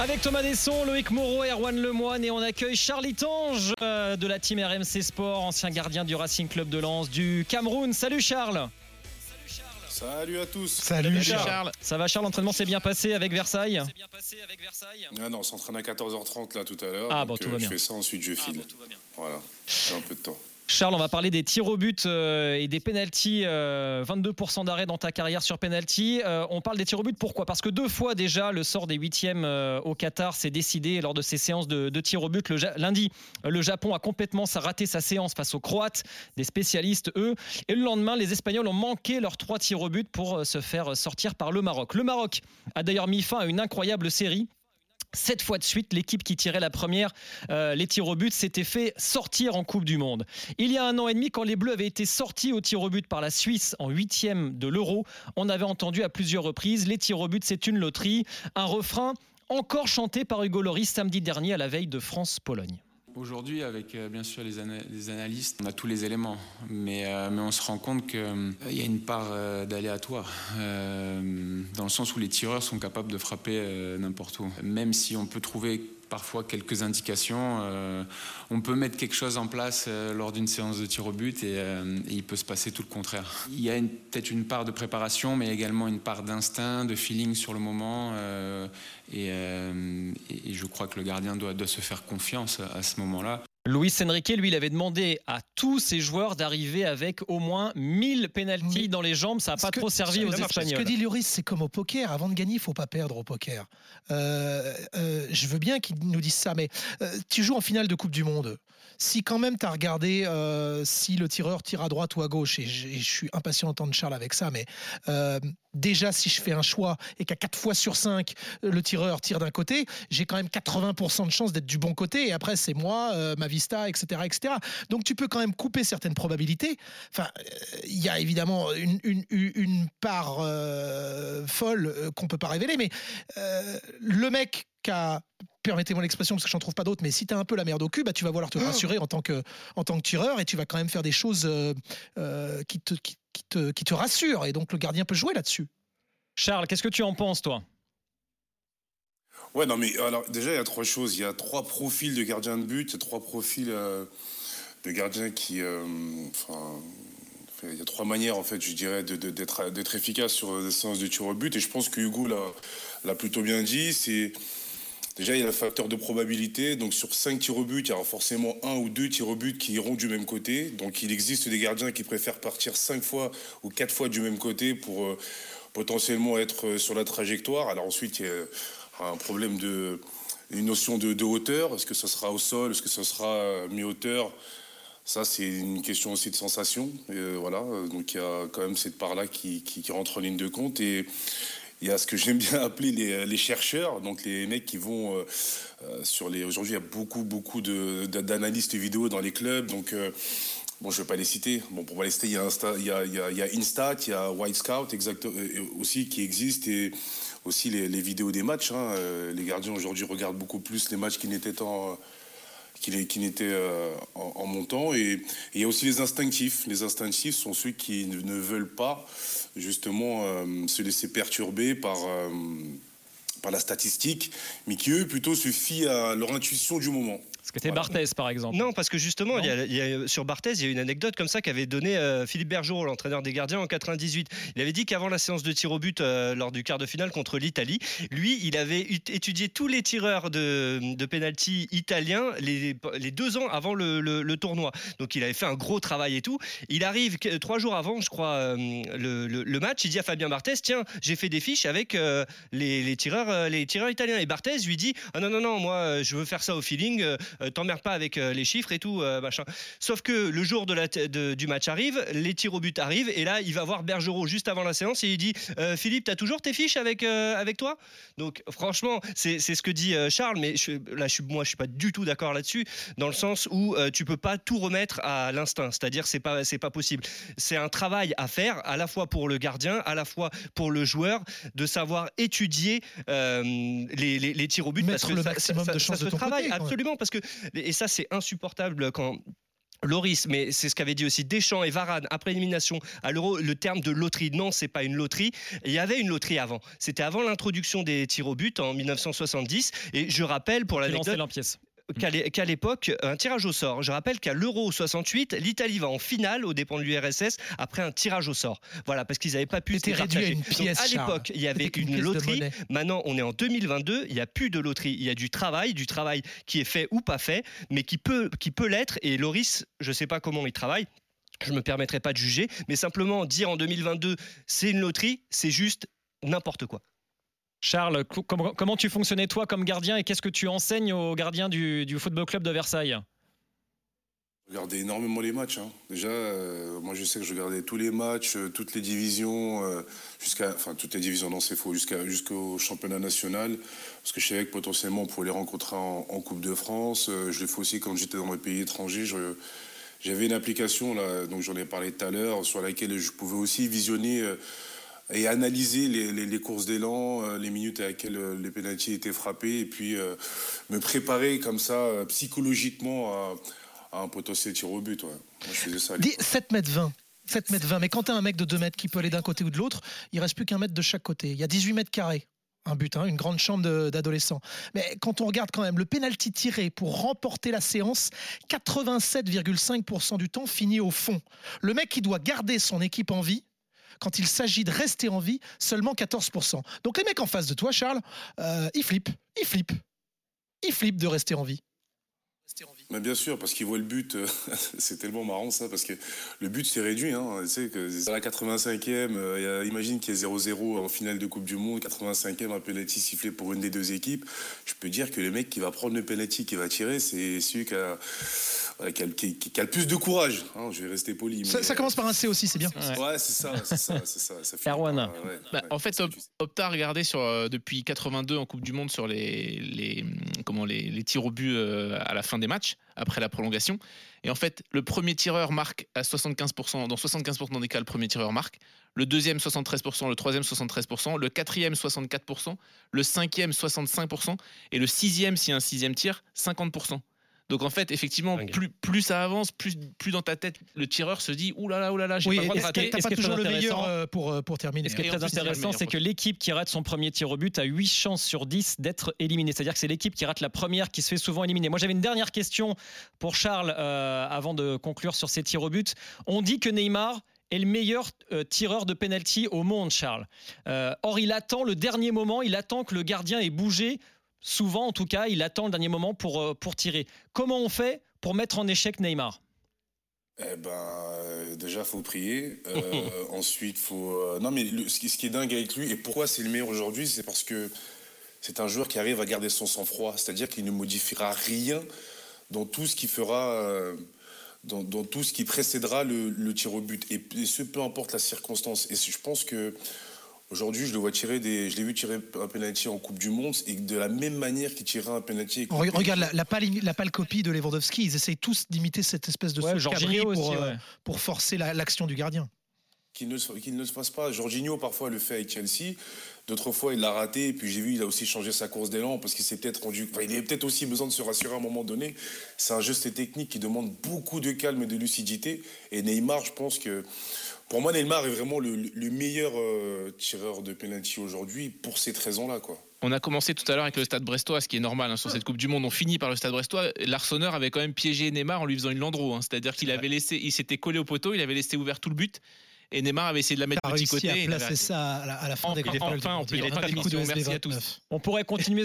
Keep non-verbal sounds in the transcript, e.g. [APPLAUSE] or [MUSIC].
Avec Thomas Desson, Loïc Moreau, Erwan Lemoine et on accueille Charlie Tange euh, de la team RMC Sport, ancien gardien du Racing Club de Lens du Cameroun. Salut Charles Salut à tous. Salut, Charles. Ça va Charles, l'entraînement s'est bien passé avec Versailles Ah non, on s'entraîne à 14h30 là tout à l'heure. Ah bon, tout euh, va bien. Je fais ça, ensuite je file. Voilà, j'ai un peu de temps. Charles, on va parler des tirs au but euh, et des pénalties. 22% d'arrêt dans ta carrière sur penalty. Euh, on parle des tirs au but. Pourquoi? Parce que deux fois déjà, le sort des huitièmes euh, au Qatar s'est décidé lors de ces séances de, tirs au but. Lundi, euh, le Japon a complètement raté sa séance face aux Croates, des spécialistes eux. Et le lendemain, les Espagnols ont manqué leurs trois tirs au but pour euh, se faire sortir par le Maroc. Le Maroc a d'ailleurs mis fin à une incroyable série. Sept fois de suite, l'équipe qui tirait la première, euh, les tirs au but, s'était fait sortir en Coupe du Monde. Il y a un an et demi, quand les Bleus avaient été sortis au tir au but par la Suisse en huitième de l'Euro, on avait entendu à plusieurs reprises les tirs au but, c'est une loterie. Un refrain encore chanté par Hugo Loris samedi dernier à la veille de France-Pologne. Aujourd'hui, avec euh, bien sûr les, ana- les analystes, on a tous les éléments, mais, euh, on se rend compte qu'il y a une part euh, d'aléatoire, euh, dans le sens où les tireurs sont capables de frapper euh, n'importe où. Même si on peut trouver parfois quelques indications, euh, on peut mettre quelque chose en place euh, lors d'une séance de tir au but et, euh, et il peut se passer tout le contraire. Il y a peut-être une part de préparation, mais également une part d'instinct, de feeling sur le moment. et, je crois que le gardien doit se faire confiance à ce moment-là. Luis Enrique, lui, il avait demandé à tous ses joueurs d'arriver avec au moins 1000 pénalties dans les jambes. Ça n'a pas que- trop servi aux Ce que Espagnols. dit Lloris, c'est comme au poker. Avant de gagner, il faut pas perdre au poker. Euh, euh, je veux bien qu'il nous dise ça, mais euh, tu joues en finale de Coupe du Monde. Si quand même tu as regardé si le tireur tire à droite ou à gauche, et je, suis impatient d'entendre Charles avec ça, mais déjà si je fais un choix et qu'à 4 fois sur 5, le tireur tire d'un côté, j'ai quand même 80% de chance d'être du bon côté, et après c'est moi, euh, ma vista, etc., etc. Donc tu peux quand même couper certaines probabilités. Enfin, euh, il y a évidemment une, une- une- une part euh, folle euh, qu'on peut pas révéler, mais euh, le mec qui a permettez-moi l'expression parce que j'en trouve pas d'autres, mais si tu as un peu la merde au cul, bah, tu vas vouloir te rassurer en tant que, en tant que tireur et tu vas quand même faire des choses euh, euh, qui, te, qui, qui te, qui te rassurent. Et donc le gardien peut jouer là-dessus. Charles, qu'est-ce que tu en penses, toi? Ouais, non, mais alors déjà, il y a trois choses. Il y a trois profils de gardiens de but, il y a trois profils euh, de gardiens qui. euh, Enfin. il y a trois manières, en fait, je dirais, de- de- d'être efficace sur des séances de tir au but. Et je pense que Hugo l'a- l'a plutôt bien dit. C'est. Déjà, il y a le facteur de probabilité. Donc, sur cinq tirs au but, il y aura forcément un ou deux tirs au but qui iront du même côté. Donc, il existe des gardiens qui préfèrent partir cinq fois ou quatre fois du même côté pour euh, potentiellement être euh, sur la trajectoire. Alors, ensuite, il y a un problème de. une notion de, hauteur. Est-ce que ce sera au sol? Est-ce que ce sera euh, mi-hauteur? Ça, c'est une question aussi de sensation. Voilà. Donc, il y a quand même cette part-là qui, qui- qui rentre en ligne de compte. Et il y a ce que j'aime bien appeler les, les chercheurs, donc les mecs qui vont euh, euh, sur les. Aujourd'hui, il y a beaucoup, beaucoup d'analystes vidéo dans les clubs. Donc, euh, bon, je ne vais pas les citer. Bon, pour pas les citer, il y a, Insta, il y a, il y a- Instat, il y a White Scout exact, euh, aussi qui existent. Et aussi les, vidéos des matchs. hein. Euh, Les gardiens aujourd'hui regardent beaucoup plus les matchs qui n'étaient en qui, qui euh, en, montant. Et, il y a aussi les instinctifs. Les instinctifs sont ceux qui ne, ne veulent pas justement euh, se laisser perturber par, euh, par la statistique, mais qui eux plutôt se fient à leur intuition du moment. T'es Voilà. Barthez, par exemple Non, parce que justement, il y a- il y a- sur Barthez, il y a une anecdote comme ça qu'avait donné euh, Philippe Bergerot, l'entraîneur des gardiens en 98. Il avait dit qu'avant la séance de tir au but euh, lors du quart de finale contre l'Italie, lui, il avait étudié tous les tireurs de, de penalty italiens les, les deux ans avant le, le- le tournoi. Donc il avait fait un gros travail et tout. Il arrive trois jours avant, je crois, euh, le, match, il dit à Fabien Barthez, tiens, j'ai fait des fiches avec euh, les, les tireurs, euh, les tireurs italiens. Et Barthez lui dit, ah non non non, moi, euh, je veux faire ça au feeling. Euh, t'emmerdes pas avec euh, les chiffres et tout, euh, machin. Sauf que le jour de la de- du match arrive, les tirs au but arrivent, et là, il va voir Bergerot juste avant la séance et il dit Philippe, t'as toujours tes fiches avec, avec toi? Donc, franchement, c'est c'est ce que dit Charles, mais je, là, je suis, moi, je suis pas du tout d'accord là-dessus, dans le sens où tu peux pas tout remettre à l'instinct, c'est-à-dire c'est pas, c'est pas possible. C'est un travail à faire, à la fois pour le gardien, à la fois pour le joueur, de savoir étudier euh, les, les- les tirs au but. Mettre parce le ça- maximum ça- de ça chances se de ton côté, quoi. absolument, parce que et ça c'est insupportable quand Loris, mais c'est ce qu'avait dit aussi Deschamps et Varane après élimination à l'Euro, le terme de loterie. Non, c'est pas une loterie. Il y avait une loterie avant. C'était avant l'introduction des tirs au but en 1970. Et je rappelle pour l'anecdote qu'à l'époque, un tirage au sort. Je rappelle qu'à l'Euro 68, l'Italie va en finale aux dépens de l'URSS après un tirage au sort. Voilà, parce qu'ils n'avaient pas pu se réduit à une pièce. à l'époque, il y avait une, loterie. Maintenant, on est en 2022, il n'y a plus de loterie. Il y a du travail, du travail qui est fait ou pas fait, mais qui peut, qui peut l'être. Et Loris, je ne sais pas comment il travaille. Je ne me permettrai pas de juger, mais simplement dire en 2022 c'est une loterie, c'est juste n'importe quoi. Charles, comment, tu fonctionnais toi comme gardien et qu'est-ce que tu enseignes aux gardiens du, Football Club de Versailles? Je regardais énormément les matchs. Hein. Déjà, euh, moi je sais que je regardais tous les matchs, euh, toutes les divisions, euh, jusqu'à, enfin toutes les divisions, non c'est faux, jusqu'au championnat national, parce que je savais que potentiellement on pouvait les rencontrer en, Coupe de France. je l'ai fait aussi quand j'étais dans les pays étrangers. j'avais une application là, donc j'en ai parlé tout à l'heure, sur laquelle je pouvais aussi visionner et analyser les, courses d'élan, euh, les minutes à laquelle euh, les pénalties étaient frappés, et puis euh, me préparer comme ça psychologiquement à, un potentiel tir au but. Moi, je faisais ça. 7 mètres 20. 7 mètres 20. Mais quand tu as un mec de 2 mètres qui peut aller d'un côté ou de l'autre, il reste plus qu'un mètre de chaque côté. Il y a 18 mètres carrés. Un but, hein, une grande chambre d'adolescents. Mais quand on regarde quand même le pénalty tiré pour remporter la séance, 87,5% du temps finit au fond. Le mec qui doit garder son équipe en vie, quand il s'agit de rester en vie, seulement 14%. Donc les mecs en face de toi, Charles, euh, ils flippent, ils flippent, ils flippent de rester en vie. Mais bien sûr, parce qu'ils voient le but. Euh, [LAUGHS] c'est tellement marrant ça, parce que le but s'est réduit. Hein. Tu sais que à la 85e, euh, imagine qu'il y ait 0-0 en finale de Coupe du Monde, 85e, un penalty sifflé pour une des deux équipes. Je peux dire que le mec qui va prendre le penalty, qui va tirer, c'est celui qui a qui, a, le plus de courage. Hein, je vais rester poli. ça, commence par un C aussi, c'est bien. Ouais, c'est ça, c'est ça, c'est ça. ça bah, en fait, Opta a regardé sur, euh, depuis 82 en Coupe du Monde sur les, les, comment, les, les tirs au but euh, à la fin des matchs, après la prolongation. Et en fait, le premier tireur marque à 75%, dans 75% des cas, le premier tireur marque. Le deuxième, 73%, le troisième, 73%, le quatrième, 64%, le cinquième, 65%, et le sixième, a un sixième tir, 50%. Donc en fait, effectivement, plus, plus ça avance, plus, plus dans ta tête, le tireur se dit Ouh là là, ouh là là, j'ai pas le droit de rater. T'as pas toujours le meilleur euh, pour, euh, pour terminer. ce qui est très intéressant, c'est que l'équipe qui rate son premier tir au but a 8 chances sur 10 d'être éliminée. C'est-à-dire que c'est l'équipe qui rate la première qui se fait souvent éliminer. Moi, j'avais une dernière question pour Charles euh, avant de conclure sur ces tirs au but. On dit que Neymar est le meilleur tireur de penalty au monde, Charles. or, il attend le dernier moment, il attend que le gardien ait bougé souvent en tout cas, il attend le dernier moment pour, euh, pour tirer. Comment on fait pour mettre en échec Neymar? Eh ben, euh, déjà, faut prier. [LAUGHS] Euh, ensuite, faut. non, mais ce, qui, est dingue avec lui et pourquoi c'est le meilleur aujourd'hui, c'est parce que c'est un joueur qui arrive à garder son sang-froid. C'est-à-dire qu'il ne modifiera rien dans tout ce qui fera. Dans, tout ce qui précédera le, tir au but. Et, et, ce, peu importe la circonstance. Et je pense que Aujourd'hui, je le vois tirer des. Je l'ai vu tirer un penalty en Coupe du Monde et de la même manière qu'il tirait un penalty. Regarde la, la, pâle, la pâle copie de Lewandowski. Ils essayent tous d'imiter cette espèce de ouais, pour, euh, pour forcer l'action du gardien. Qu'il ne, ne se fasse pas. Jorginho, parfois, le fait avec Chelsea. D'autres fois, il l'a raté. Et puis, j'ai vu, il a aussi changé sa course d'élan parce qu'il s'est peut-être rendu. il avait peut-être aussi besoin de se rassurer à un moment donné. C'est un geste technique qui demande beaucoup de calme et de lucidité. Et Neymar, je pense que pour moi, Neymar est vraiment le, meilleur euh, tireur de penalty aujourd'hui pour ces raisons-là. Quoi. On a commencé tout à l'heure avec le Stade Brestois, ce qui est normal hein, sur cette Coupe du Monde. On finit par le Stade Brestois. Larsonneur avait quand même piégé Neymar en lui faisant une Landreau, hein. c'est-à-dire qu'il avait laissé, il s'était collé au poteau, il avait laissé ouvert tout le but. Et Neymar avait essayé de la mettre petit côté. À placer ça à la, fin des Enfin, on peut, merci à tous. On pourrait continuer